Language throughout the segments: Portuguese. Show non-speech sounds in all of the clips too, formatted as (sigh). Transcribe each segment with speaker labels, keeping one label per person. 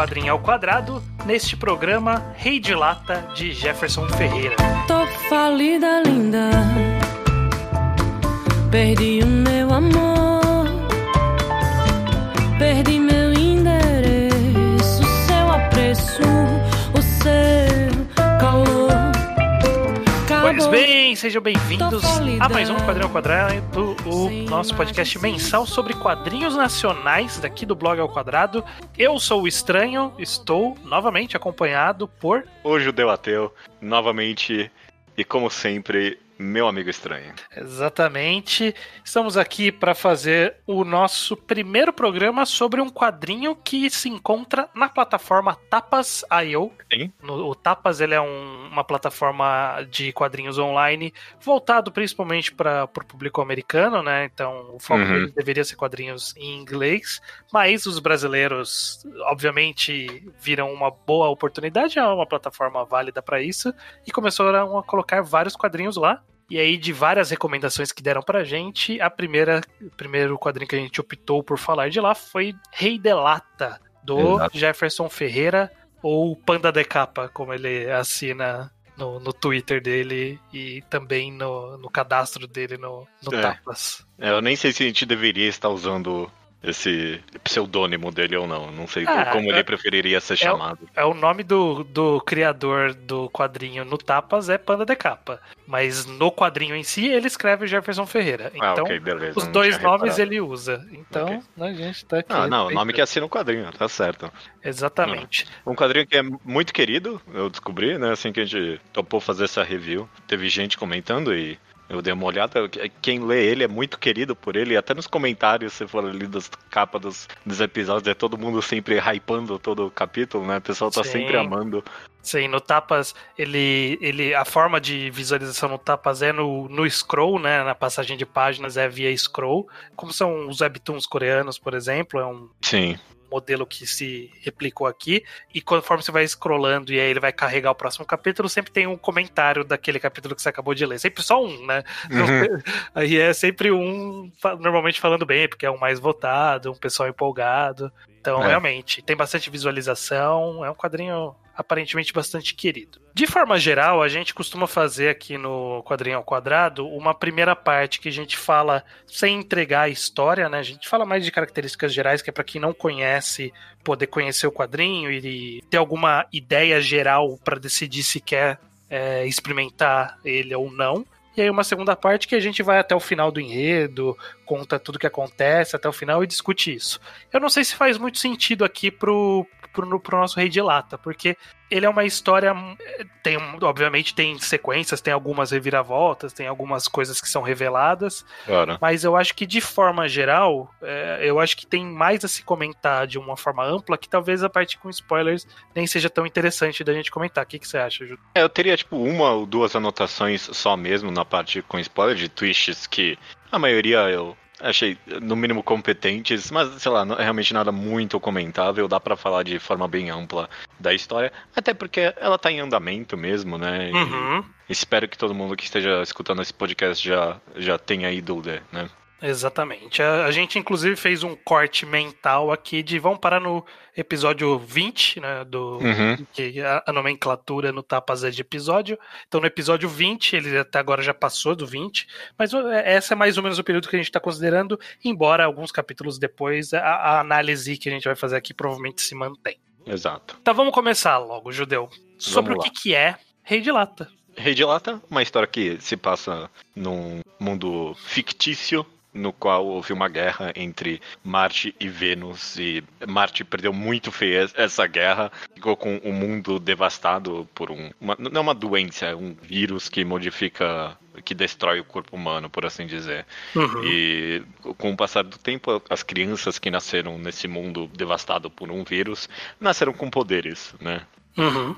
Speaker 1: Quadrinho ao Quadrado, neste programa Rei de Lata de Jefferson Ferreira.
Speaker 2: Tô falida, linda. Perdi o meu amor. Perdi meu
Speaker 1: Pois bem, sejam bem-vindos a mais um Quadrinho ao Quadrado, o nosso podcast mensal sobre quadrinhos nacionais daqui do Blog ao Quadrado. Eu sou o Estranho, estou novamente acompanhado por
Speaker 3: O Judeu Ateu, novamente, e como sempre, meu amigo estranho.
Speaker 1: Exatamente. Estamos aqui para fazer o nosso primeiro programa sobre um quadrinho que se encontra na plataforma Tapas.io.
Speaker 3: Sim.
Speaker 1: No- O Tapas ele é um- uma plataforma de quadrinhos online voltado principalmente para o público americano, né? Então o foco
Speaker 3: Uhum.
Speaker 1: dele deveria ser quadrinhos em inglês, mas os brasileiros, obviamente, viram uma boa oportunidade, é uma plataforma válida para isso e começaram a colocar vários quadrinhos lá. E aí, de várias recomendações que deram pra gente, a primeira, o primeiro quadrinho que a gente optou por falar de lá foi Rei de Lata, do
Speaker 3: Exato.
Speaker 1: Jefferson Ferreira, ou Panda de Capa, como ele assina no, no Twitter dele e também no, no cadastro dele no, no
Speaker 3: É.
Speaker 1: Tapas.
Speaker 3: É, Eu nem sei se a gente deveria estar usando esse pseudônimo dele ou não. Não sei
Speaker 1: Ah,
Speaker 3: como
Speaker 1: é-
Speaker 3: ele preferiria ser chamado.
Speaker 1: É o nome do, do criador do quadrinho no Tapas é Panda de Capa, mas no quadrinho em si ele escreve Jefferson Ferreira.
Speaker 3: ah,
Speaker 1: Então,
Speaker 3: ok, beleza.
Speaker 1: os dois nomes
Speaker 3: reparado.
Speaker 1: ele usa. Então,
Speaker 3: Ok.
Speaker 1: né, a gente tá aqui.
Speaker 3: Ah, não, o nome que assina o quadrinho, tá certo.
Speaker 1: Exatamente.
Speaker 3: Um quadrinho que é muito querido, eu descobri, né? Assim que a gente topou fazer essa review. Teve gente comentando e eu dei uma olhada. Quem lê ele é muito querido por ele. Até nos comentários, se for ali das capas dos, dos episódios, é todo mundo sempre hypando todo o capítulo, né? O pessoal tá
Speaker 1: Sim.
Speaker 3: sempre amando.
Speaker 1: Sim, no Tapas, ele, ele, a forma de visualização no Tapas é no, no scroll, né? Na passagem de páginas é via scroll. Como são os webtoons coreanos, por exemplo, é um
Speaker 3: Sim.
Speaker 1: Modelo que se replicou aqui. E conforme você vai scrollando e aí ele vai carregar o próximo capítulo, sempre tem um comentário daquele capítulo que você acabou de ler. Sempre só um, né?
Speaker 3: Uhum. (laughs)
Speaker 1: Aí é sempre um, normalmente falando bem, porque é um mais votado, um pessoal empolgado. Então,
Speaker 3: É.
Speaker 1: realmente, tem bastante visualização, é um quadrinho aparentemente bastante querido. De forma geral, a gente costuma fazer aqui no Quadrinho ao Quadrado uma primeira parte que a gente fala sem entregar a história, né? A gente fala mais de características gerais, que é para quem não conhece poder conhecer o quadrinho e ter alguma ideia geral para decidir se quer é, experimentar ele ou não. E aí uma segunda parte que a gente vai até o final do enredo, conta tudo que acontece até o final e discute isso. Eu não sei se faz muito sentido aqui pro, pro, pro nosso Rei de Lata, porque ele é uma história. Tem, obviamente, tem sequências, tem algumas reviravoltas, tem algumas coisas que são reveladas,
Speaker 3: Claro.
Speaker 1: mas eu acho que de forma geral, é, eu acho que tem mais a se comentar de uma forma ampla que talvez a parte com spoilers nem seja tão interessante da gente comentar. O que, que você acha, Ju?
Speaker 3: É, eu teria, tipo, uma ou duas anotações só mesmo na parte com spoiler de twists que a maioria eu achei, no mínimo, competentes, mas, sei lá, não, é realmente nada muito comentável. Dá pra falar de forma bem ampla da história, até porque ela tá em andamento mesmo, né? E
Speaker 1: Uhum.
Speaker 3: espero que todo mundo que esteja escutando esse podcast já, já tenha ido ler, né?
Speaker 1: Exatamente. A, a gente, inclusive, fez um corte mental aqui de vamos parar no episódio 20, né? Do,
Speaker 3: Uhum.
Speaker 1: que a, a nomenclatura no Tapas é de episódio. Então, no episódio 20, ele até agora já passou do 20, mas é, essa é mais ou menos o período que a gente está considerando, embora alguns capítulos depois, a, a análise que a gente vai fazer aqui provavelmente se mantém.
Speaker 3: Exato.
Speaker 1: Então vamos começar logo, Judeu. Sobre o que é Rei de Lata.
Speaker 3: Rei de Lata, uma história que se passa num mundo fictício, no qual houve uma guerra entre Marte e Vênus, e Marte perdeu muito feio essa guerra, ficou com o mundo devastado por um. Uma, não é uma doença, é um vírus que modifica. que destrói o corpo humano, por assim dizer.
Speaker 1: Uhum.
Speaker 3: E com o passar do tempo, as crianças que nasceram nesse mundo devastado por um vírus nasceram com poderes, né?
Speaker 1: Uhum.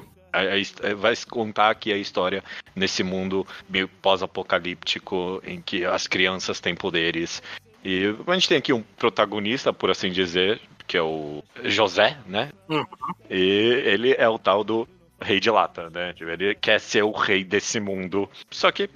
Speaker 3: His- vai se contar aqui a história nesse mundo meio pós-apocalíptico em que as crianças têm poderes. E a gente tem aqui um protagonista, por assim dizer, que é o José, né?
Speaker 1: Uhum.
Speaker 3: E ele é o tal do rei de lata, né? Ele quer ser o rei desse mundo. Só que,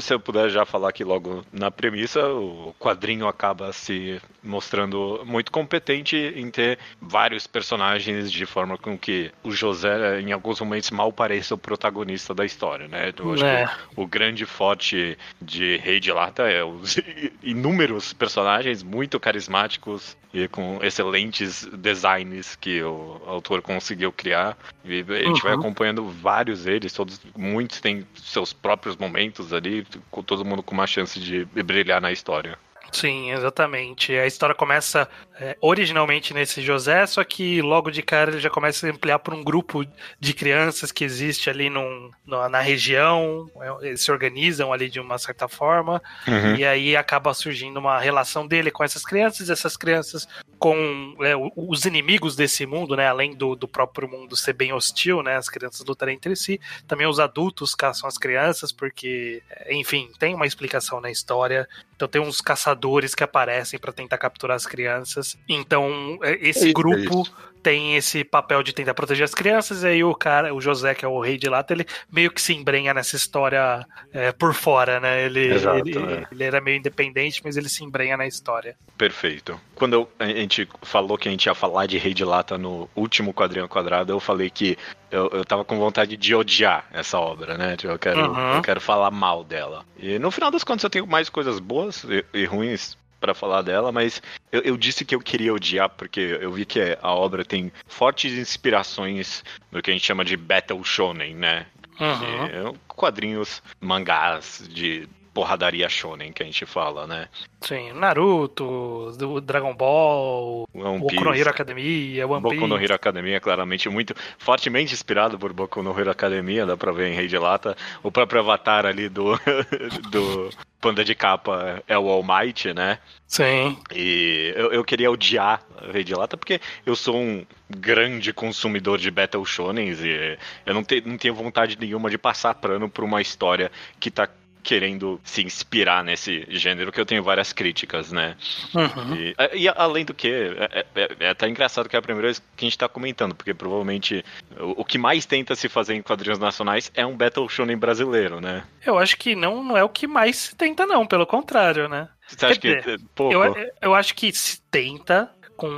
Speaker 3: se eu puder já falar aqui logo na premissa, o quadrinho acaba se mostrando muito competente em ter vários personagens de forma com que o José, em alguns momentos, mal pareça o protagonista da história, né? Eu acho
Speaker 1: É.
Speaker 3: que o grande forte de Rei de Lata é os (laughs) inúmeros personagens muito carismáticos e com excelentes designs que o autor conseguiu criar. E a gente vai
Speaker 1: Uhum.
Speaker 3: acompanhando vários deles, todos muitos têm seus próprios momentos ali, com todo mundo com uma chance de brilhar na história.
Speaker 1: Sim, exatamente. A história começa é, originalmente nesse José, só que logo de cara ele já começa a ampliar por um grupo de crianças que existe ali num, na, na região, é, eles se organizam ali de uma certa forma,
Speaker 3: Uhum.
Speaker 1: e aí acaba surgindo uma relação dele com essas crianças, essas crianças com é, os inimigos desse mundo, né? Além do, do próprio mundo ser bem hostil, né? As crianças lutarem entre si. Também os adultos caçam as crianças, porque, é, enfim, tem uma explicação na história. Então tem uns caçadores que aparecem para tentar capturar as crianças. Então é, esse
Speaker 3: É isso,
Speaker 1: grupo
Speaker 3: é isso.
Speaker 1: tem esse papel de tentar proteger as crianças, e aí o cara, o José, que é o rei de lata, ele meio que se embrenha nessa história é, por fora, né? Ele,
Speaker 3: Exato,
Speaker 1: ele,
Speaker 3: é.
Speaker 1: ele era meio independente, mas ele se embrenha na história.
Speaker 3: Perfeito. Quando eu- a gente falou que a gente ia falar de Rei de Lata no último quadrinho quadrado, eu falei que eu, eu tava com vontade de odiar essa obra, né? Tipo, Eu quero,
Speaker 1: Uhum.
Speaker 3: eu quero falar mal dela. E no final das contas eu tenho mais coisas boas e, e ruins pra falar dela, mas eu, eu disse que eu queria odiar porque eu vi que a obra tem fortes inspirações no que a gente chama de Battle Shonen, né?
Speaker 1: Uhum.
Speaker 3: Que é quadrinhos, mangás de porradaria shonen que a gente fala, né?
Speaker 1: Sim, Naruto, do Dragon Ball,
Speaker 3: One
Speaker 1: Boku no Hero Academia, One
Speaker 3: Boku no
Speaker 1: Piece.
Speaker 3: Hero Academia, claramente muito fortemente inspirado por Boku no Hero Academia, dá pra ver em Rei de Lata. O próprio avatar ali do, (laughs) do Panda de Capa é o All Might, né?
Speaker 1: Sim.
Speaker 3: E eu, eu queria odiar Rei de Lata porque eu sou um grande consumidor de Battle Shonens e eu não, te, não tenho vontade nenhuma de passar prano por uma história que tá querendo se inspirar nesse gênero, que eu tenho várias críticas, né?
Speaker 1: Uhum.
Speaker 3: E, e além do que, é, é, é até engraçado que é a primeira vez que a gente tá comentando, porque provavelmente o, o que mais tenta se fazer em quadrinhos nacionais é um Battle Shonen brasileiro, né?
Speaker 1: Eu acho que não, não é o que mais se tenta, não, pelo contrário, né?
Speaker 3: Você acha
Speaker 1: Quer
Speaker 3: que é pouco?
Speaker 1: Eu, eu acho que se tenta com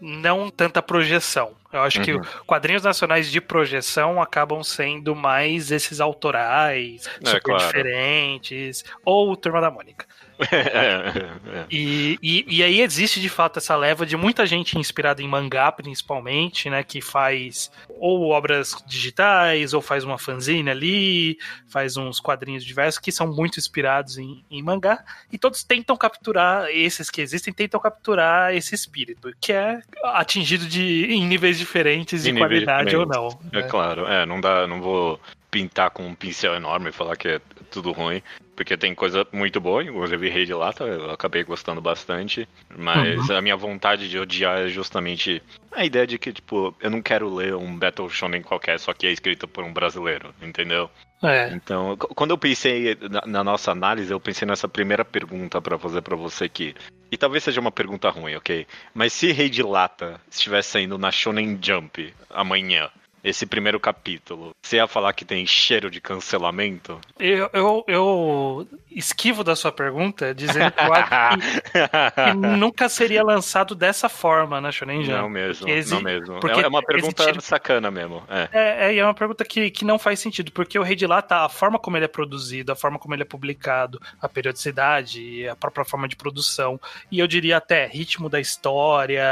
Speaker 1: não tanta projeção. Eu acho que
Speaker 3: Uhum.
Speaker 1: quadrinhos nacionais de projeção acabam sendo mais esses autorais,
Speaker 3: É,
Speaker 1: super
Speaker 3: claro.
Speaker 1: diferentes, ou Turma da Mônica. (laughs)
Speaker 3: é, é, é.
Speaker 1: E, e, e aí existe de fato essa leva de muita gente inspirada em mangá, principalmente, né? Que faz ou obras digitais, ou faz uma fanzine ali, faz uns quadrinhos diversos que são muito inspirados em, em mangá. E todos tentam capturar, esses que existem, tentam capturar esse espírito, que é atingido de, em níveis diferentes de qualidade ou não.
Speaker 3: É
Speaker 1: né?
Speaker 3: claro, é, não dá, não vou pintar com um pincel enorme e falar que é tudo ruim, porque tem coisa muito boa, inclusive Rei de Lata, eu acabei gostando bastante, mas a minha vontade de odiar é justamente a ideia de que, tipo, eu não quero ler um Battle Shonen qualquer, só que é escrito por um brasileiro, entendeu?
Speaker 1: É.
Speaker 3: Então, quando eu pensei na, na nossa análise, eu pensei nessa primeira pergunta pra fazer pra você aqui. E talvez seja uma pergunta ruim, ok? Mas se Rei de Lata estivesse saindo na Shonen Jump amanhã, esse primeiro capítulo, você ia falar que tem cheiro de cancelamento?
Speaker 1: Eu, eu, eu esquivo da sua pergunta dizendo que eu acho que (laughs) que nunca seria lançado dessa forma na Shonen Jump.
Speaker 3: Não mesmo,
Speaker 1: exi-
Speaker 3: não mesmo.
Speaker 1: porque
Speaker 3: É é uma pergunta sacana mesmo. É.
Speaker 1: É, é, é uma pergunta que, que não faz sentido, porque o Rei de Lata, a forma como ele é produzido, a forma como ele é publicado, a periodicidade, a própria forma de produção, e eu diria até ritmo da história,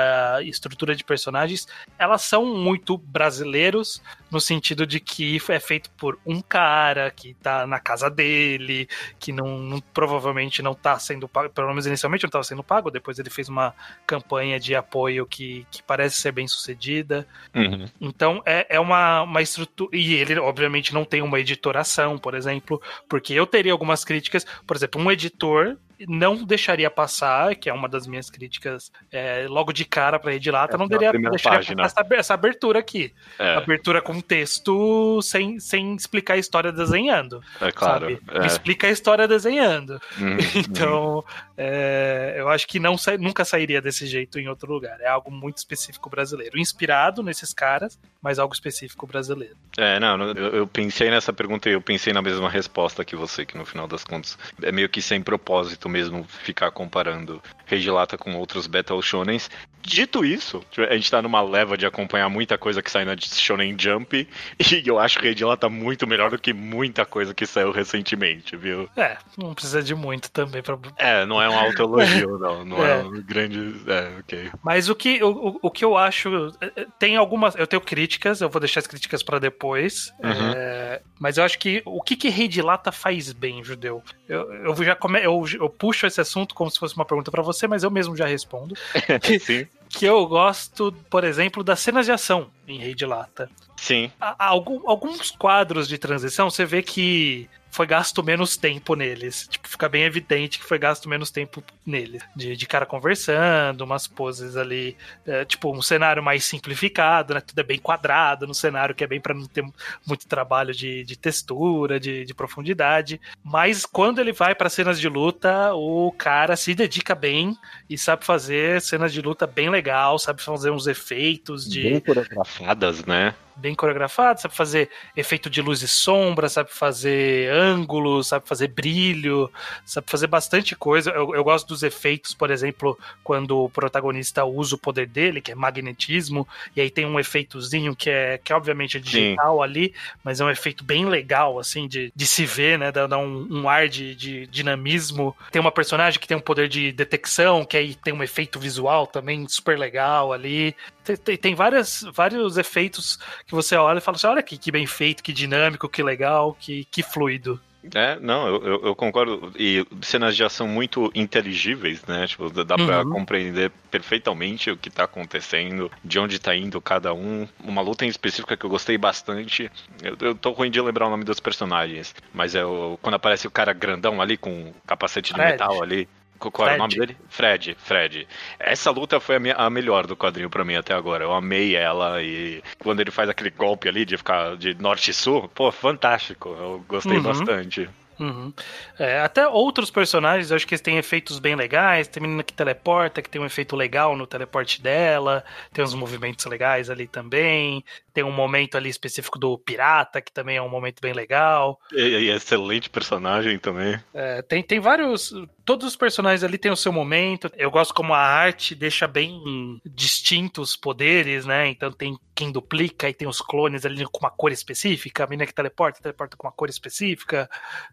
Speaker 1: estrutura de personagens, elas são muito brasileiros, no sentido de que é feito por um cara que tá na casa dele, que não, não- provavelmente não tá sendo pago, pelo menos inicialmente não estava sendo pago, depois ele fez uma campanha de apoio que, que parece ser bem sucedida.
Speaker 3: Uhum.
Speaker 1: Então é, é uma, uma estrutura. E ele, obviamente, não tem uma editoração, por exemplo, porque eu teria algumas críticas. Por exemplo, um editor não deixaria passar, que é uma das minhas críticas, é, logo de cara para Redilata,
Speaker 3: É,
Speaker 1: não deixaria
Speaker 3: página.
Speaker 1: passar essa, abertura aqui.
Speaker 3: É,
Speaker 1: Abertura com texto sem, sem explicar a história desenhando.
Speaker 3: é claro. é.
Speaker 1: Me explica a história desenhando. (laughs)
Speaker 3: Uhum,
Speaker 1: Então, é, eu acho que não nunca sairia desse jeito em outro lugar. É algo muito específico brasileiro. Inspirado nesses caras, mas algo específico brasileiro.
Speaker 3: É, não, não, eu, eu pensei nessa pergunta e eu pensei na mesma resposta que você, que no final das contas é meio que sem propósito mesmo ficar comparando Rei de Lata com outros Battle Shonens. Dito isso, a gente tá numa leva de acompanhar muita coisa que sai na Shonen Jump (laughs) e eu acho que Rei de Lata muito melhor do que muita coisa que saiu recentemente, viu?
Speaker 1: É, não precisa de muito também pra.
Speaker 3: É, não é um autoelogio, (laughs) não. Não é,
Speaker 1: É.
Speaker 3: um grande. É, ok.
Speaker 1: Mas o que, o, o- que eu acho. eh, Tem algumas. Eu tenho críticas, eu vou deixar as críticas pra depois.
Speaker 3: Uhum.
Speaker 1: é, mas eu acho que. O que, que Rei de Lata faz bem, judeu? Eu, eu já come, eu, eu puxo esse assunto como se fosse uma pergunta pra você, mas eu mesmo já respondo. (laughs)
Speaker 3: Sim,
Speaker 1: Que eu gosto, por exemplo, das cenas de ação em Rei de Lata.
Speaker 3: sim.
Speaker 1: Há- há algum- alguns quadros de transição, você vê que foi gasto menos tempo neles. Tipo, fica bem evidente que foi gasto menos tempo neles. De, de cara conversando, umas poses ali, é, tipo, um cenário mais simplificado, né? Tudo é bem quadrado no cenário, que é bem pra não ter muito trabalho de, de textura, de, de profundidade. Mas quando ele vai pra cenas de luta, o cara se dedica bem e sabe fazer cenas de luta bem legal, sabe fazer uns efeitos de
Speaker 3: Bem coreografadas, né?
Speaker 1: Bem coreografado, sabe fazer efeito de luz e sombra, sabe fazer ângulos, sabe fazer brilho, sabe fazer bastante coisa. Eu, eu gosto dos efeitos, por exemplo, quando o protagonista usa o poder dele, que é magnetismo, e aí tem um efeitozinho que é, que obviamente é digital ali, mas é um efeito bem legal, assim, de, de se ver, né? Dá, dá um, um ar de, de dinamismo. Tem uma personagem que tem um poder de detecção, que aí tem um efeito visual também super legal ali. Tem, tem, várias, vários efeitos que você olha e fala assim: olha aqui, que bem feito, que dinâmico, que legal, que, que fluido.
Speaker 3: É, não, eu, eu, concordo. E cenas de ação muito inteligíveis, né? Tipo, dá dá pra
Speaker 1: Uhum.
Speaker 3: compreender perfeitamente o que tá acontecendo, de onde tá indo cada um. Uma luta em específica que eu gostei bastante. Eu, eu tô ruim de lembrar o nome dos personagens, mas é o, quando aparece o cara grandão ali com capacete de
Speaker 1: Fred.
Speaker 3: metal ali. Qual era o nome dele? Fred, Fred. Essa luta foi a, minha- a melhor do quadrinho pra mim até agora. Eu amei ela e quando ele faz aquele golpe ali de ficar de norte e sul, pô, fantástico. Eu gostei
Speaker 1: Uhum.
Speaker 3: bastante.
Speaker 1: Uhum. É, até outros personagens, eu acho que eles têm efeitos bem legais. Tem menina que teleporta, que tem um efeito legal no teleporte dela. Tem uns movimentos legais ali também. Tem um momento ali específico do pirata, que também é um momento bem legal.
Speaker 3: E, e excelente personagem também.
Speaker 1: É, tem, tem vários. Todos os personagens ali têm o seu momento. Eu gosto como a arte deixa bem distintos os poderes, né? Então tem quem duplica e tem os clones ali com uma cor específica. A menina que teleporta, teleporta com uma cor específica.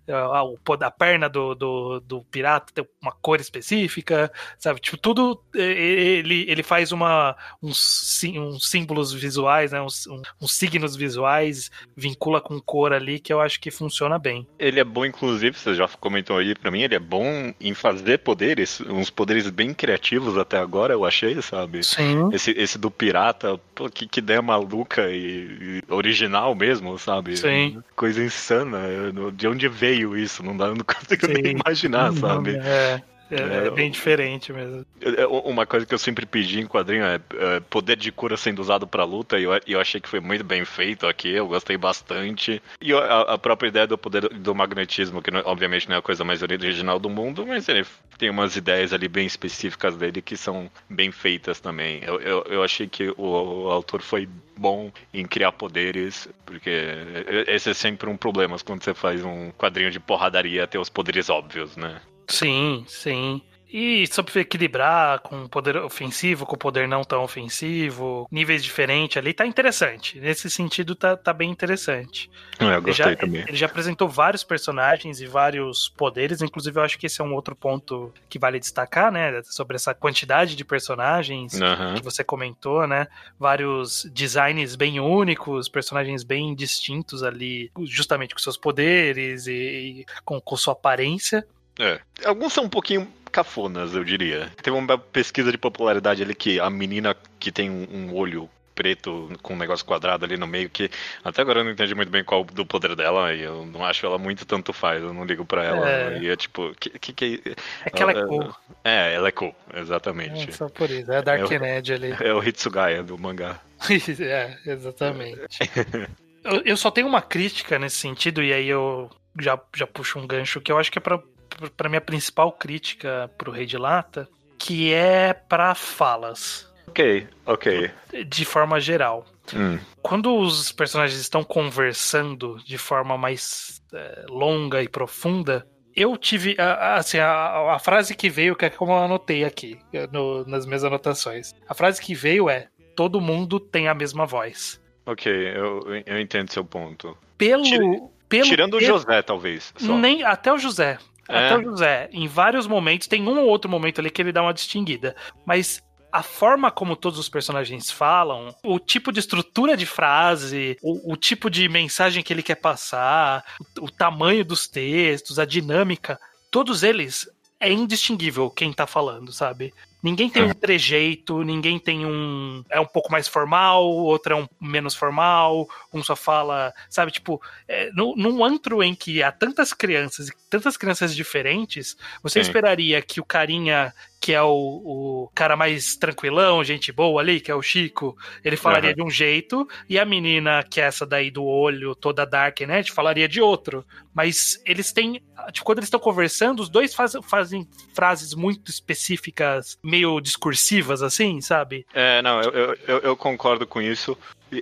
Speaker 1: A perna do, do, do pirata tem uma cor específica, sabe? Tipo, tudo ele, ele faz uma, uns, uns símbolos visuais, né? Uns, uns signos visuais, vincula com cor ali, que eu acho que funciona bem.
Speaker 3: Ele é bom, inclusive, você já comentou aí pra mim, ele é bom em fazer poderes, uns poderes bem criativos até agora, eu achei, sabe?
Speaker 1: Sim.
Speaker 3: Esse, esse do pirata, pô, que, que ideia maluca e, e original mesmo, sabe?
Speaker 1: Sim.
Speaker 3: Coisa insana. De onde veio isso? Não, dá, não (laughs) consigo
Speaker 1: Sim.
Speaker 3: nem imaginar, sabe?
Speaker 1: É, é,
Speaker 3: É,
Speaker 1: é bem diferente mesmo.
Speaker 3: É, Uma coisa que eu sempre pedi em quadrinho é, é poder de cura sendo usado pra luta, e eu, eu achei que foi muito bem feito aqui, eu gostei bastante. E a, a própria ideia do poder do magnetismo, que não- obviamente não é a coisa mais original do mundo, mas ele tem umas ideias ali bem específicas dele que são bem feitas também. Eu, eu, eu achei que o, o autor foi bom em criar poderes, porque esse é sempre um problema quando você faz um quadrinho de porradaria ter os poderes óbvios, né?
Speaker 1: Sim, sim. E sobre equilibrar com poder ofensivo, com poder não tão ofensivo, níveis diferentes ali, tá interessante. Nesse sentido, tá, tá bem interessante.
Speaker 3: É, Eu
Speaker 1: Ele
Speaker 3: gostei
Speaker 1: já,
Speaker 3: também.
Speaker 1: ele já apresentou vários personagens e vários poderes, inclusive eu acho que esse é um outro ponto que vale destacar, né? Sobre essa quantidade de personagens
Speaker 3: Aham.
Speaker 1: que você comentou, né? Vários designs bem únicos, personagens bem distintos ali, justamente com seus poderes e, e com, com sua aparência.
Speaker 3: É. Alguns são um pouquinho cafonas, eu diria. Teve uma pesquisa de popularidade ali que a menina que tem um, olho preto com um negócio quadrado ali no meio, que até agora eu não entendi muito bem qual do poder dela, e eu não acho ela muito tanto faz, eu não ligo pra ela.
Speaker 1: É.
Speaker 3: E é tipo, que que, que
Speaker 1: É que ela é
Speaker 3: ela-
Speaker 1: cool.
Speaker 3: É, ela é cool,
Speaker 1: É,
Speaker 3: exatamente.
Speaker 1: só por isso. É a Dark Ned ali. (laughs)
Speaker 3: É o Hitsugaya do mangá. (laughs)
Speaker 1: é, exatamente. eu, eu só tenho uma crítica nesse sentido, e aí eu já, já puxo um gancho que eu acho que é pra, pra minha principal crítica pro Rei de Lata, que é pra falas,
Speaker 3: Ok, ok.
Speaker 1: de forma geral.
Speaker 3: Hum,
Speaker 1: Quando os personagens estão conversando de forma mais é, longa e profunda, eu tive. a- a- Assim, a, a frase que veio, que é como eu anotei aqui no- nas minhas anotações. A frase que veio é: todo mundo tem a mesma voz.
Speaker 3: Ok, eu, eu entendo seu ponto.
Speaker 1: Pelo.
Speaker 3: Tira-
Speaker 1: pelo
Speaker 3: Tirando o José, talvez. Só.
Speaker 1: Nem, até o José.
Speaker 3: É.
Speaker 1: Até o José. Em vários momentos, tem um ou outro momento ali que ele dá uma distinguida. Mas a forma como todos os personagens falam, o tipo de estrutura de frase, o, o tipo de mensagem que ele quer passar, o, o tamanho dos textos, a dinâmica, todos eles é indistinguível quem tá falando, sabe? Ninguém tem um trejeito, ninguém tem um. É um pouco mais formal, outro é um menos formal, um só fala. Sabe, tipo, é, no- num antro em que há tantas crianças e tantas crianças diferentes, você
Speaker 3: Sim.
Speaker 1: esperaria que o carinha, que é o, o cara mais tranquilão, gente boa ali, que é o Chico, ele falaria
Speaker 3: Aham.
Speaker 1: de um jeito, e a menina, que é essa daí do olho, toda dark, né, falaria de outro. Mas eles têm. Tipo, quando eles estão conversando, os dois faz- fazem frases muito específicas, meio discursivas, assim, sabe?
Speaker 3: É, não, eu, eu, eu- eu concordo com isso.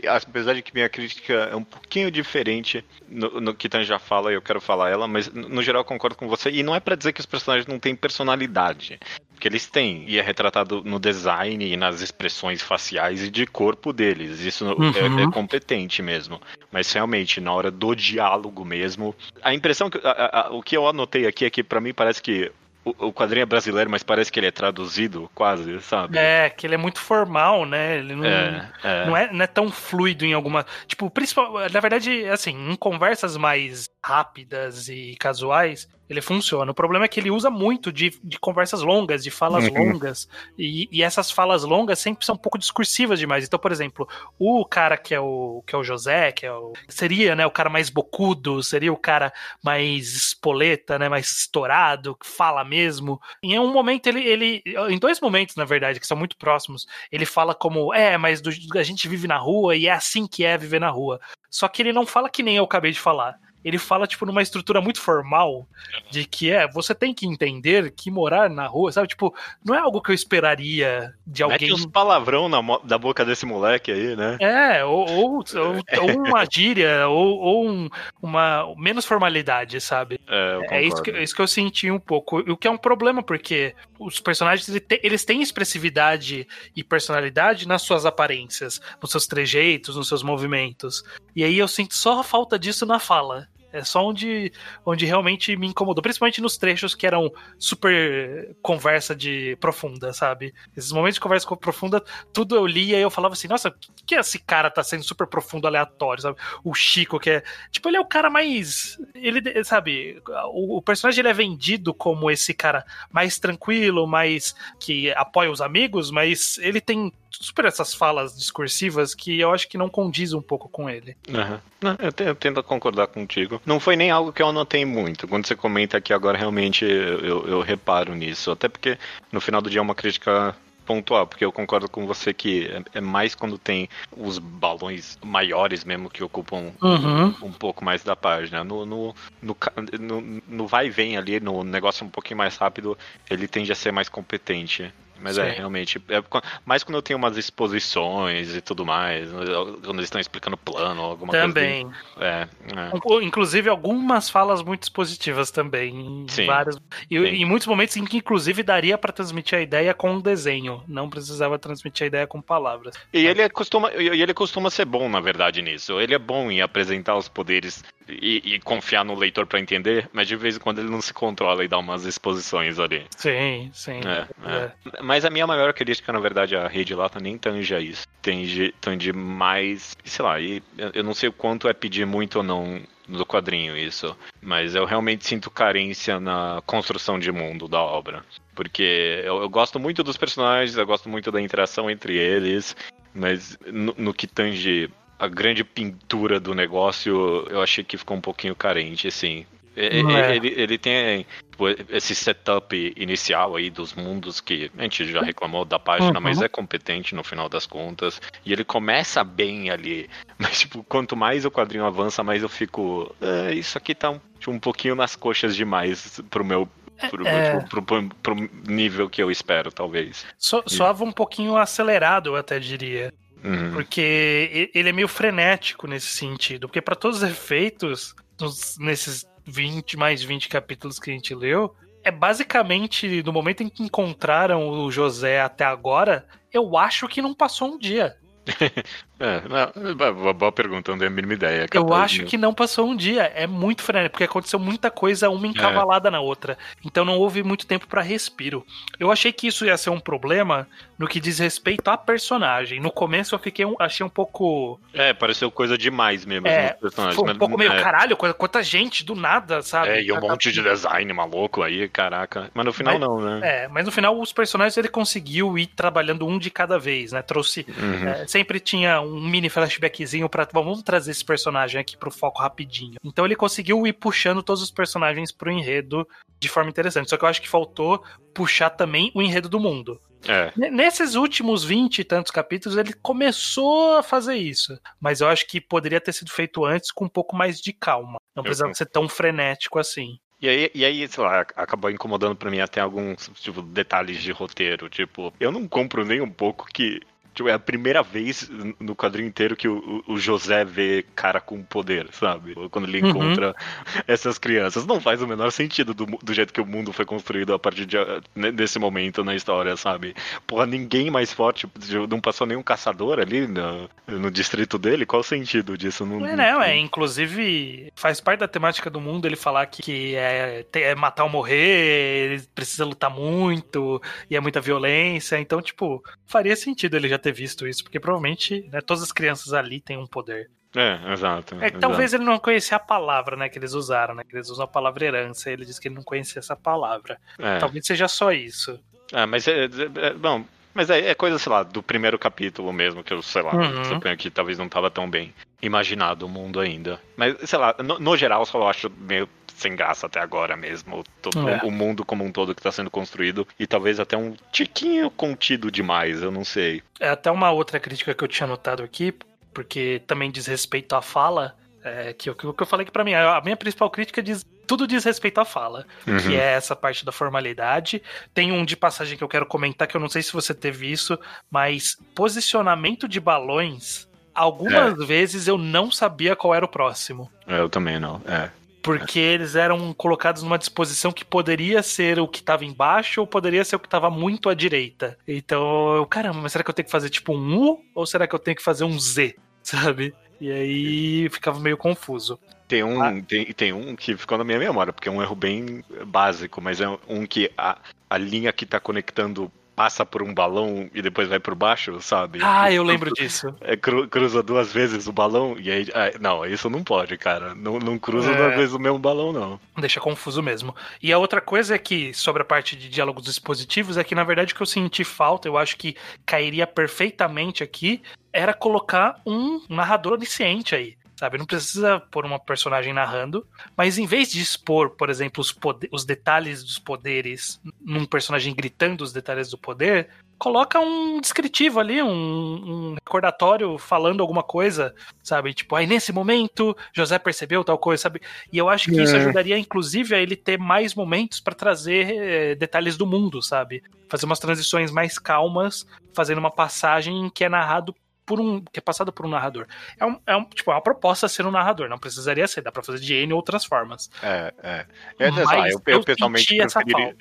Speaker 3: Apesar de que minha crítica é um pouquinho diferente no, no que Tan já fala, e eu quero falar ela, mas no geral eu concordo com você. E não é pra dizer que os personagens não têm personalidade. Porque eles têm, e é retratado no design e nas expressões faciais e de corpo deles. Isso é-
Speaker 1: Uhum.
Speaker 3: é, competente mesmo. Mas realmente, na hora do diálogo mesmo. A impressão que. a- a- o que eu anotei aqui é que pra mim parece que. O, o quadrinho é brasileiro, mas parece que ele é traduzido, quase, sabe?
Speaker 1: É, que ele é muito formal, né? Ele não.
Speaker 3: É, é.
Speaker 1: Não é, não é tão fluido em alguma. Tipo, principal, na verdade, assim, em conversas mais rápidas e casuais, ele funciona. O problema é que ele usa muito de, de conversas longas, de falas
Speaker 3: Uhum.
Speaker 1: longas. E, e essas falas longas sempre são um pouco discursivas demais. Então, por exemplo, o cara que é o, que é o José, que é o. Seria, né, o cara mais bocudo, seria o cara mais espoleta, né? Mais estourado, que fala mesmo. Em um momento, ele, ele. Em dois momentos, na verdade, que são muito próximos, ele fala como, é, mas do- a gente vive na rua e é assim que é viver na rua. Só que ele não fala que nem eu acabei de falar. Ele fala, tipo, numa estrutura muito formal, de que é, você tem que entender que morar na rua, sabe? Tipo, não é algo que eu esperaria de
Speaker 3: Mete
Speaker 1: alguém.
Speaker 3: uns palavrão na da boca desse moleque aí, né?
Speaker 1: É, ou, ou, (laughs) ou- uma gíria, ou, ou um- uma menos formalidade, sabe?
Speaker 3: É, eu
Speaker 1: É isso que,
Speaker 3: concordo.
Speaker 1: isso que eu senti um pouco. O que é um problema, porque os personagens eles têm expressividade e personalidade nas suas aparências, nos seus trejeitos, nos seus movimentos. E aí eu sinto só a falta disso na fala. É só onde, onde realmente me incomodou, principalmente nos trechos que eram super conversa de profunda, sabe? Esses momentos de conversa profunda, tudo eu lia e eu falava assim, nossa, que, que esse cara tá sendo super profundo, aleatório, sabe? O Chico, que é. Tipo, ele é o cara mais. Ele, sabe, o, o personagem ele é vendido como esse cara mais tranquilo, mais. que apoia os amigos, mas ele tem super essas falas discursivas que eu acho que não condiz um pouco com ele.
Speaker 3: Aham. Não, eu, te- eu tento concordar contigo. Não foi nem algo que eu anotei muito. Quando você comenta aqui agora, realmente eu, eu- reparo nisso. Até porque no final do dia é uma crítica pontual, porque eu concordo com você que é, é mais quando tem os balões maiores mesmo que ocupam
Speaker 1: Uhum.
Speaker 3: um pouco mais da página. No, no, no, no, no vai e vem ali, no negócio um pouquinho mais rápido, ele tende a ser mais competente. Mas é,
Speaker 1: Sim.
Speaker 3: realmente. É, mais quando eu tenho umas exposições e tudo mais, quando eles estão explicando plano, alguma
Speaker 1: Também.
Speaker 3: coisa. É, é.
Speaker 1: Um- Inclusive, algumas falas muito expositivas também. Em
Speaker 3: Sim.
Speaker 1: vários. E em muitos momentos em que, inclusive, daria pra transmitir a ideia com um desenho. Não precisava transmitir a ideia com palavras.
Speaker 3: E ele é costuma, e ele costuma ser bom, na verdade, nisso. Ele é bom em apresentar os poderes e, e confiar no leitor pra entender, mas de vez em quando ele não se controla e dá umas exposições ali.
Speaker 1: Sim, sim.
Speaker 3: É,
Speaker 1: É.
Speaker 3: Mas a minha maior crítica, na verdade, a rede lata nem tange a isso. Tende, tende mais. Sei lá, e eu eu não sei o quanto é pedir muito ou não do quadrinho isso. Mas eu realmente sinto carência na construção de mundo da obra. Porque eu, eu gosto muito dos personagens, eu gosto muito da interação entre eles, mas no, no que tange a grande pintura do negócio, eu achei que ficou um pouquinho carente, assim. E-
Speaker 1: Não é.
Speaker 3: Ele, ele tem tipo, esse setup inicial aí dos mundos que a gente já reclamou da página,
Speaker 1: Uhum.
Speaker 3: mas é competente no final das contas. E ele começa bem ali. (laughs) Mas, tipo, quanto mais o quadrinho avança, mais eu fico. "É, isso aqui tá um, tipo, um pouquinho nas coxas demais pro meu. Pro,
Speaker 1: É.
Speaker 3: tipo, pro- pro- pro nível que eu espero, talvez.
Speaker 1: So, soava um pouquinho acelerado, eu até diria.
Speaker 3: Uhum.
Speaker 1: Porque ele é meio frenético nesse sentido. Porque para todos os efeitos, nos- nesses 20, mais 20 capítulos que a gente leu, é basicamente, no momento em que encontraram o José até agora, eu acho que não passou um dia. (laughs)
Speaker 3: É, não, boa pergunta, não tenho a mínima ideia.
Speaker 1: Eu acho que não passou um dia. É muito frenético, porque aconteceu muita coisa, uma encavalada é. na outra. Então não houve muito tempo para respiro. Eu achei que isso ia ser um problema no que diz respeito à personagem. No começo eu fiquei um, achei um pouco.
Speaker 3: É, pareceu coisa demais mesmo.
Speaker 1: É, foi um pouco meio é. caralho, quanta gente do nada, sabe?
Speaker 3: É, e um monte de design maluco aí, caraca. Mas no final
Speaker 1: mas,
Speaker 3: não, né?
Speaker 1: É, mas no final os personagens ele conseguiu ir trabalhando um de cada vez, né? Trouxe. Uhum. É, sempre tinha um mini flashbackzinho pra. Vamos trazer esse personagem aqui pro foco rapidinho. Então ele conseguiu ir puxando todos os personagens pro enredo de forma interessante. Só que eu acho que faltou puxar também o enredo do mundo.
Speaker 3: É.
Speaker 1: Nesses últimos 20 e tantos capítulos, ele começou a fazer isso. Mas eu acho que poderia ter sido feito antes com um pouco mais de calma. Não precisava eu... ser tão frenético assim.
Speaker 3: E aí, e aí, sei lá, acabou incomodando para mim até alguns tipo, detalhes de roteiro. Tipo, eu não compro nem um pouco que Tipo, é a primeira vez no quadrinho inteiro que o, o José vê cara com poder, sabe? Quando ele uhum. encontra uhum. essas crianças. Não faz o menor sentido do, do jeito que o mundo foi construído a partir de, né, desse momento na história, sabe? Porra, ninguém mais forte, não passou nenhum caçador ali no, no distrito dele. Qual o sentido disso?
Speaker 1: Não, é, não, é, inclusive faz parte da temática do mundo ele falar que, que é, é matar ou morrer, ele precisa lutar muito, e é muita violência. Então, tipo, faria sentido ele já ter ter visto isso, porque provavelmente né, todas as crianças ali têm um poder.
Speaker 3: É, exato.
Speaker 1: É que talvez ele não conhecia a palavra, né, que eles usaram, né? Que eles usam a palavra herança. Ele disse que ele não conhecia essa palavra. É. Talvez seja só isso.
Speaker 3: Ah, mas é, é, é bom, mas é, é, coisa, sei lá, do primeiro capítulo mesmo, que eu, sei lá, uhum. suponho que talvez não estava tão bem imaginado o mundo ainda. Mas, sei lá, no, no geral, só acho meio sem graça até agora mesmo. Todo é. o mundo como um todo que está sendo construído. E talvez até um tiquinho contido demais, eu não sei.
Speaker 1: É até uma outra crítica que eu tinha notado aqui, porque também diz respeito à fala. É, que, que, que eu falei que para mim, a minha principal crítica diz tudo diz respeito à fala, uhum. que é essa parte da formalidade. Tem um de passagem que eu quero comentar, que eu não sei se você teve isso, mas posicionamento de balões. Algumas é. vezes eu não sabia qual era o próximo.
Speaker 3: Eu também não, é.
Speaker 1: Porque eles eram colocados numa disposição que poderia ser o que estava embaixo ou poderia ser o que estava muito à direita. Então, eu, caramba, mas será que eu tenho que fazer tipo um U ou será que eu tenho que fazer um Z? (laughs) Sabe? E aí ficava meio confuso.
Speaker 3: Tem um, ah. tem, tem um que ficou na minha memória, porque é um erro bem básico, mas é um que a, a linha que está conectando passa por um balão e depois vai por baixo, sabe?
Speaker 1: Ah, eu lembro disso.
Speaker 3: É, cruza duas vezes o balão e aí. Ah, não, isso não pode, cara. Não, não cruza é... duas vezes o mesmo balão, não.
Speaker 1: Deixa confuso mesmo. E a outra coisa é que, sobre a parte de diálogos dispositivos, é que na verdade o que eu senti falta, eu acho que cairia perfeitamente aqui, era colocar um narrador onisciente aí sabe? Não precisa pôr uma personagem narrando, mas em vez de expor, por exemplo, os, os detalhes dos poderes num personagem gritando os detalhes do poder, coloca um descritivo ali, um, um, recordatório falando alguma coisa, sabe? Tipo, aí nesse momento José percebeu tal coisa, sabe? E eu acho que é. isso ajudaria, inclusive, a ele ter mais momentos para trazer é, detalhes do mundo, sabe? Fazer umas transições mais calmas, fazendo uma passagem que é narrado por um. que é passada por um narrador. É, um, é um, tipo, é uma proposta ser um narrador, não precisaria ser, dá pra fazer de N outras formas.
Speaker 3: É, é. é Mas ah, eu, eu, eu pessoalmente preferiria.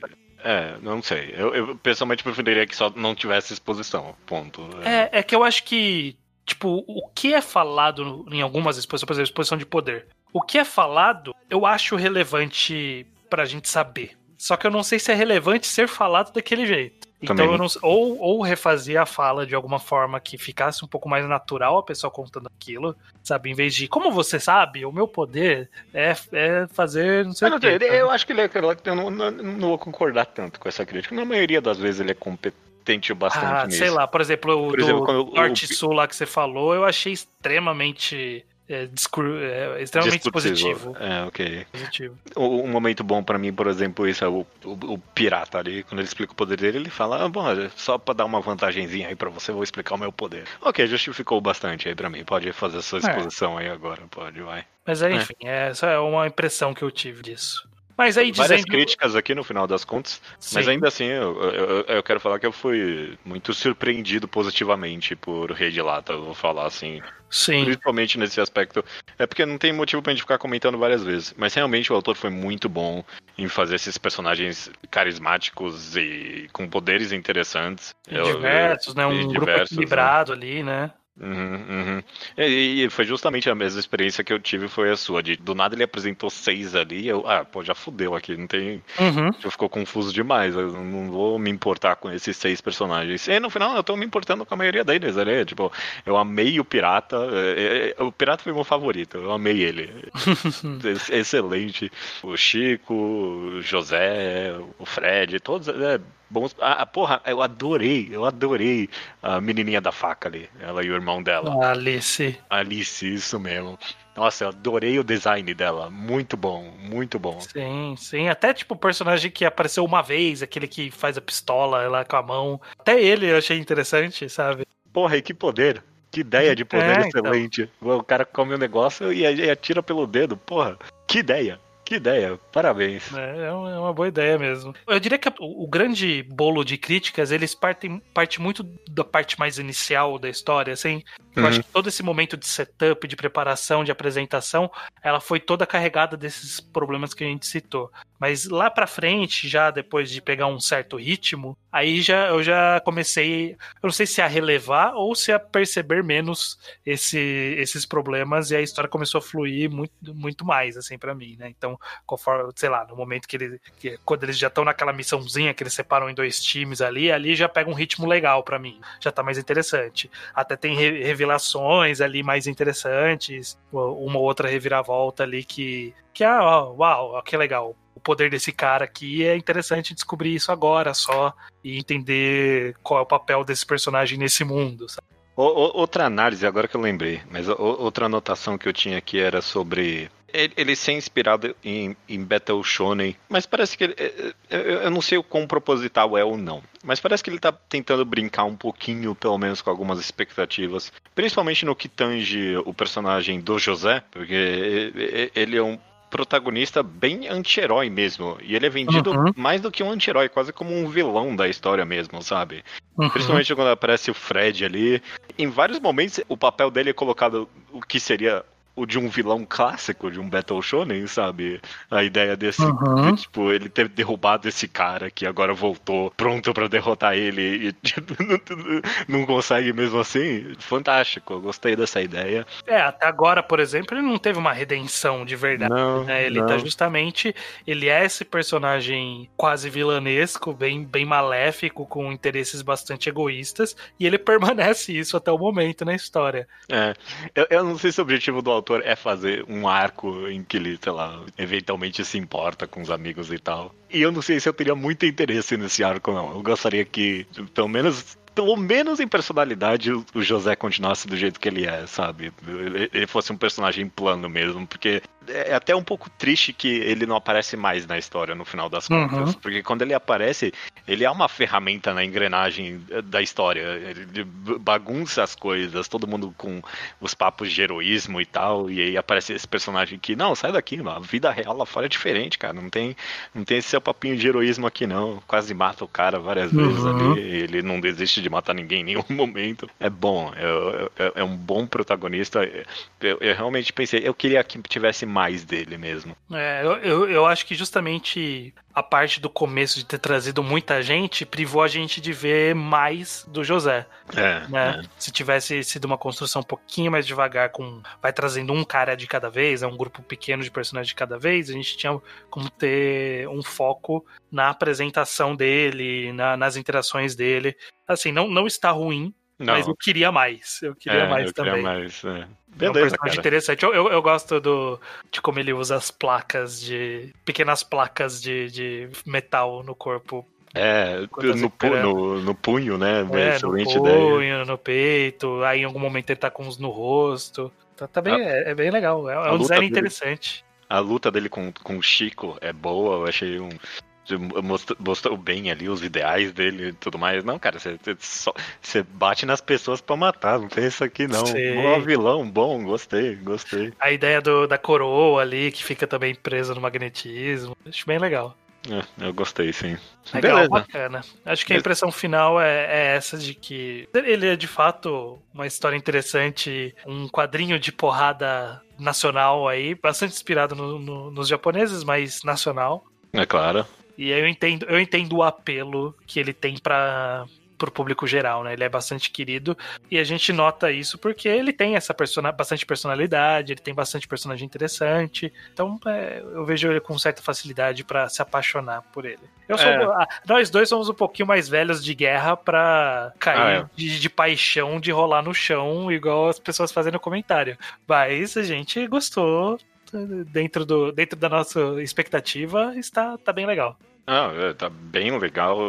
Speaker 3: É, não sei. Eu, eu, pessoalmente preferiria que só não tivesse exposição. Ponto.
Speaker 1: É, é que eu acho que, tipo, o que é falado em algumas exposições, por exemplo, exposição de poder. O que é falado, eu acho relevante pra gente saber. Só que eu não sei se é relevante ser falado daquele jeito. Então Também. eu não ou, ou refazia a fala de alguma forma que ficasse um pouco mais natural a pessoa contando aquilo, sabe? Em vez de, como você sabe, o meu poder é, é fazer não sei
Speaker 3: eu
Speaker 1: o quê.
Speaker 3: Eu acho que ele é, eu não, não, não vou concordar tanto com essa crítica. Na maioria das vezes ele é competente bastante ah, nisso.
Speaker 1: Sei lá, por exemplo, o por exemplo, Norte e Sul lá que você falou, eu achei extremamente é, é extremamente positivo.
Speaker 3: É, ok. Positivo. Um momento bom para mim, por exemplo, isso é o, o, o, pirata ali, quando ele explica o poder dele, ele fala, ah, bom, só pra dar uma vantagenzinha aí pra você, vou explicar o meu poder. Ok, justificou bastante aí pra mim, pode fazer a sua é. exposição é. aí agora, pode, vai.
Speaker 1: Mas é, enfim, é. essa é uma impressão que eu tive disso. Mas aí
Speaker 3: Várias
Speaker 1: dizendo.
Speaker 3: críticas aqui no final das contas, mas
Speaker 1: Sim.
Speaker 3: ainda assim eu, eu, eu quero falar que eu fui muito surpreendido positivamente por Rei de Lata, eu vou falar assim.
Speaker 1: Sim.
Speaker 3: Principalmente nesse aspecto. É porque não tem motivo pra gente ficar comentando várias vezes. Mas realmente o autor foi muito bom em fazer esses personagens carismáticos e com poderes interessantes. Eu-
Speaker 1: diversos, né?
Speaker 3: e
Speaker 1: Um grupo
Speaker 3: diversos,
Speaker 1: equilibrado ali, né?
Speaker 3: Uhum, uhum. E, e foi justamente a mesma experiência que eu tive, foi a sua. De, do nada ele apresentou seis ali, eu, ah, pô, já fudeu aqui, não tem.
Speaker 1: Uhum.
Speaker 3: Já ficou confuso demais, eu não vou me importar com esses seis personagens. E no final eu tô me importando com a maioria deles, né? Tipo, eu amei o pirata, é, é, o pirata foi meu favorito, eu amei ele. (laughs) Ex- Excelente. O Chico, o José, o Fred, todos é, bons. Ah, porra, eu adorei, eu adorei a menininha da faca ali, ela e o irmão dela.
Speaker 1: Alice.
Speaker 3: Alice, isso mesmo. Nossa, eu adorei o design dela. Muito bom, muito bom.
Speaker 1: Sim, sim. Até tipo o personagem que apareceu uma vez, aquele que faz a pistola lá com a mão. Até ele eu achei interessante, sabe?
Speaker 3: Porra, e que poder. Que ideia de poder
Speaker 1: É, então.
Speaker 3: excelente. O cara come um negócio e, e atira pelo dedo. Porra, que ideia. Que ideia. Parabéns.
Speaker 1: É, é uma é uma boa ideia mesmo. Eu diria que o, grande bolo de críticas, eles partem parte muito da parte mais inicial da história, assim. Eu
Speaker 3: Uhum.
Speaker 1: acho que todo esse momento de setup, de preparação, de apresentação, ela foi toda carregada desses problemas que a gente citou. Mas lá pra frente, já depois de pegar um certo ritmo, aí já eu já comecei, eu não sei se a relevar ou se a perceber menos esse- esses problemas e a história começou a fluir muito, muito mais assim pra mim, né? Então, conforme, sei lá, no momento que ele que, quando eles já estão naquela missãozinha que eles separam em dois times ali, ali já pega um ritmo legal pra mim, já tá mais interessante. Até tem re- revelações ali mais interessantes, uma ou outra reviravolta ali que que ah, ó, uau, que legal. O poder desse cara aqui é interessante descobrir isso agora só e entender qual é o papel desse personagem nesse mundo, sabe?
Speaker 3: Outra análise, agora que eu lembrei, mas outra anotação que eu tinha aqui era sobre ele, ele ser inspirado em, em Battle Shonen, mas parece que ele, é- é- eu, eu não sei o quão proposital é ou não, mas parece que ele tá tentando brincar um pouquinho, pelo menos com algumas expectativas, principalmente no que tange o personagem do José, porque ele é um protagonista bem anti-herói mesmo, e ele é vendido
Speaker 1: Uhum.
Speaker 3: mais do que um anti-herói, quase como um vilão da história mesmo, sabe?
Speaker 1: Uhum.
Speaker 3: Principalmente quando aparece o Fred ali. Em vários momentos, o papel dele é colocado o que seria o de um vilão clássico, de um Battle Shonen, sabe? A ideia desse,
Speaker 1: Uhum.
Speaker 3: de, tipo, ele ter derrubado esse cara que agora voltou pronto pra derrotar ele e (laughs) tipo, não, não consegue mesmo assim. Fantástico, eu gostei dessa ideia.
Speaker 1: É, até agora, por exemplo, ele não teve uma redenção de verdade.
Speaker 3: Não,
Speaker 1: né? Ele
Speaker 3: não.
Speaker 1: tá justamente. Ele é esse personagem quase vilanesco, bem, bem maléfico, com interesses bastante egoístas, e ele (laughs) permanece isso até o momento na história.
Speaker 3: É, eu, eu não sei se o objetivo do autor é fazer um arco em que ele, sei lá, eventualmente se importa com os amigos e tal. E eu não sei se eu teria muito interesse nesse arco, não. Eu gostaria que, pelo menos. Pelo menos em personalidade, o José continuasse do jeito que ele é, sabe? Ele fosse um personagem plano mesmo, porque é até um pouco triste que ele não aparece mais na história no final das
Speaker 1: Uhum.
Speaker 3: contas. Porque quando ele aparece, ele é uma ferramenta na engrenagem da história. Ele bagunça as coisas, todo mundo com os papos de heroísmo e tal, e aí aparece esse personagem que, não, sai daqui, mano, a vida real lá fora é diferente, cara, não tem, não tem esse seu papinho de heroísmo aqui não, quase mata o cara várias vezes
Speaker 1: Uhum.
Speaker 3: ali, ele não desiste de matar ninguém em nenhum (laughs) momento, é bom, é, é- é um bom protagonista, eu, eu realmente pensei, eu queria que tivesse mais dele mesmo.
Speaker 1: É, eu, eu, acho que justamente a parte do começo de ter trazido muita gente privou a gente de ver mais do José.
Speaker 3: É,
Speaker 1: né? Se tivesse sido uma construção um pouquinho mais devagar, com vai trazendo um cara de cada vez, é um grupo pequeno de personagens de cada vez, a gente tinha como ter um foco na apresentação dele, na- nas interações dele. Assim, não, não está ruim,
Speaker 3: não,
Speaker 1: mas eu queria mais. Eu queria
Speaker 3: é,
Speaker 1: mais
Speaker 3: eu
Speaker 1: também.
Speaker 3: queria mais, é.
Speaker 1: É um
Speaker 3: Beleza,
Speaker 1: personagem
Speaker 3: cara.
Speaker 1: interessante. Eu, eu, eu gosto do, de como ele usa as placas de. pequenas placas de, de metal no corpo.
Speaker 3: É, no, pu- no, no punho, né?
Speaker 1: É, no
Speaker 3: Excelente ideia.
Speaker 1: punho, no peito, aí em algum momento ele tá com uns no rosto. Tá, tá bem,
Speaker 3: A-
Speaker 1: é, é bem legal. É, é um design
Speaker 3: dele-
Speaker 1: interessante.
Speaker 3: A luta dele com, com o Chico é boa, eu achei um. Mostrou, mostrou bem ali os ideais dele e tudo mais. Não, cara, você, você só- você bate nas pessoas pra matar, não tem isso aqui não. Boa, vilão, bom, gostei, gostei.
Speaker 1: A ideia do, da coroa ali, que fica também presa no magnetismo. Acho bem legal.
Speaker 3: É, eu gostei, sim.
Speaker 1: Legal,
Speaker 3: Beleza.
Speaker 1: bacana. Acho que a impressão final é, é essa de que ele é de fato uma história interessante, um quadrinho de porrada nacional aí, bastante inspirado no- no- nos japoneses, mas nacional.
Speaker 3: É claro.
Speaker 1: E eu entendo, eu entendo o apelo que ele tem para pro público geral, né? Ele é bastante querido e a gente nota isso porque ele tem essa persona, bastante personalidade, ele tem bastante personagem interessante. Então é, eu vejo ele com certa facilidade para se apaixonar por ele. Eu sou,
Speaker 3: É.
Speaker 1: ah, nós dois somos um pouquinho mais velhos de guerra pra cair
Speaker 3: Ah, é.
Speaker 1: de, de paixão de rolar no chão igual as pessoas fazem no comentário. Mas a gente gostou dentro, do, dentro da nossa expectativa, está tá bem legal.
Speaker 3: Ah, é, tá bem legal.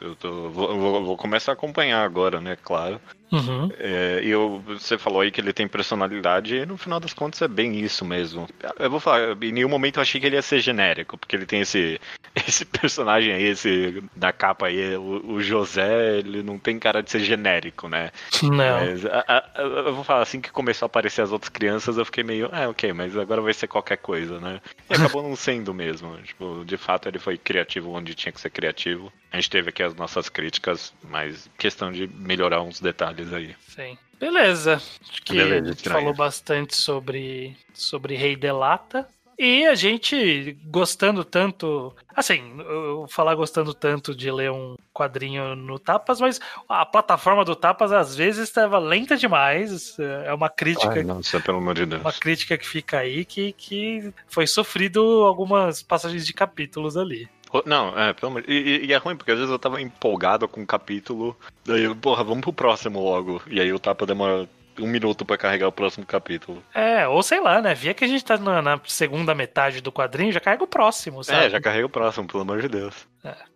Speaker 3: Eu, tô- vou- vou começar a acompanhar agora, né? Claro.
Speaker 1: Uhum.
Speaker 3: É, e eu, você falou aí que ele tem personalidade, e no final das contas é bem isso mesmo. Eu vou falar, em nenhum momento eu achei que ele ia ser genérico, porque ele tem esse, (laughs) esse personagem aí, esse da capa aí, o, o José, ele não tem cara de ser genérico, né?
Speaker 1: Não.
Speaker 3: Mas a- a- eu vou falar, assim que começou a aparecer as outras crianças, eu fiquei meio, ah, ok, mas agora vai ser qualquer coisa, né? E (laughs) acabou não sendo mesmo. Tipo, de fato ele foi criativo onde tinha que ser criativo. A gente teve aqui as nossas críticas, mas questão de melhorar uns detalhes aí.
Speaker 1: Sim. Beleza. Acho que
Speaker 3: Beleza,
Speaker 1: a gente falou bastante sobre, sobre Rei Delata. E a gente gostando tanto. Assim, eu falar gostando tanto de ler um quadrinho no Tapas, mas a plataforma do Tapas às vezes estava lenta demais. É uma crítica
Speaker 3: Ai, nossa, pelo amor de Deus.
Speaker 1: uma crítica que fica aí que, que foi sofrido algumas passagens de capítulos ali.
Speaker 3: Não, é, pelo amor... e, e- e é ruim, porque às vezes eu tava empolgado com o capítulo, daí eu, porra, vamos pro próximo logo. E aí o tapa demora um minuto pra carregar o próximo capítulo.
Speaker 1: É, ou sei lá, né? Via que a gente tá na, na segunda metade do quadrinho, já carrega o próximo, sabe?
Speaker 3: É, já carrega o próximo, pelo amor de Deus.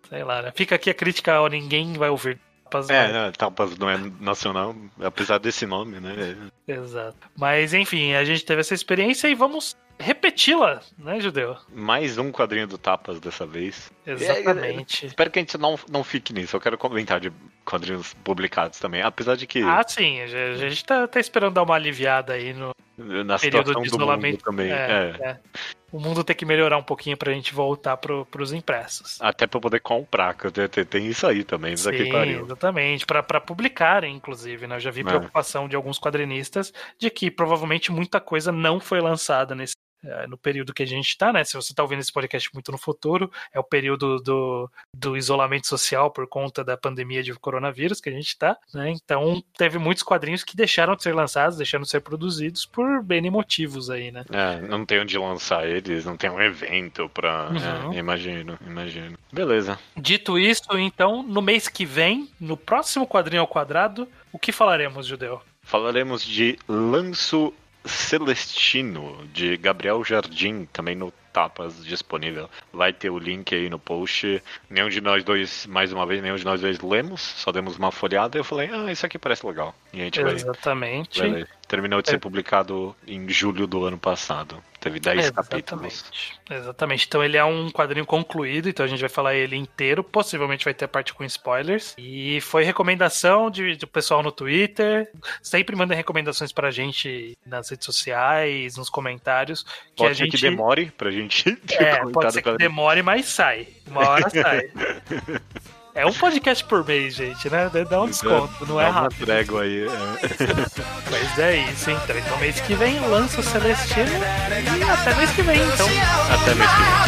Speaker 1: Sei lá, né? Fica aqui a crítica ao ninguém vai ouvir. Tapas
Speaker 3: É,
Speaker 1: vai.
Speaker 3: Tapas não é nacional, apesar desse nome, né?
Speaker 1: Exato. Mas enfim, a gente teve essa experiência e vamos repeti-la, né, Judeu?
Speaker 3: Mais um quadrinho do Tapas dessa vez.
Speaker 1: Exatamente.
Speaker 3: Espero que a gente não, não fique nisso. Eu quero comentar de quadrinhos publicados também. Apesar de que
Speaker 1: Ah, sim, a gente a gente tá, tá esperando dar uma aliviada aí no
Speaker 3: na
Speaker 1: período de isolamento.
Speaker 3: também.
Speaker 1: É,
Speaker 3: é.
Speaker 1: é. O mundo tem que melhorar um pouquinho pra gente voltar pro, pros impressos.
Speaker 3: Até pra poder comprar, que tem, tem isso aí também.
Speaker 1: Sim,
Speaker 3: pariu.
Speaker 1: exatamente. Pra pra publicarem, inclusive, né? Eu já vi
Speaker 3: É.
Speaker 1: preocupação de alguns quadrinistas de que provavelmente muita coisa não foi lançada nesse. Eh, No período que a gente tá, né? Se você tá ouvindo esse podcast muito no futuro, é o período do, do isolamento social por conta da pandemia de coronavírus que a gente tá, né? Então, teve muitos quadrinhos que deixaram de ser lançados, deixaram de ser produzidos por N motivos aí, né?
Speaker 3: É, não tem onde lançar eles, não tem um evento pra.
Speaker 1: Uhum.
Speaker 3: É, imagino, imagino. Beleza.
Speaker 1: Dito isso, então, no mês que vem, no próximo quadrinho ao quadrado, o que falaremos, Judeu?
Speaker 3: Falaremos de Lanço Celestino, de Gabriel Jardim, também no Tapas disponível. Vai ter o link aí no post. Nenhum de nós dois, mais uma vez, nenhum de nós dois lemos, só demos uma folhada e eu falei, ah, isso aqui parece legal. E a gente vai,
Speaker 1: Exatamente.
Speaker 3: vai ler. Terminou de
Speaker 1: É.
Speaker 3: ser publicado em julho do ano passado. Teve 10 capítulos.
Speaker 1: Exatamente. Exatamente. Então ele é um quadrinho concluído, então a gente vai falar ele inteiro. Possivelmente vai ter a parte com spoilers. E foi recomendação de, do pessoal no Twitter. Sempre mandem recomendações pra gente nas redes sociais, nos comentários. Que
Speaker 3: Pode
Speaker 1: a gente.
Speaker 3: que demore pra gente (laughs)
Speaker 1: É, pode ser que demore, mas sai. Uma hora sai. (laughs) É um podcast por mês, gente, né? Dá um desconto, não é rápido.
Speaker 3: Dá uma trégua aí. É. (laughs)
Speaker 1: Mas é isso, então. Então mês que vem lança o Celestino e até mês que vem, então.
Speaker 3: Até mês que vem.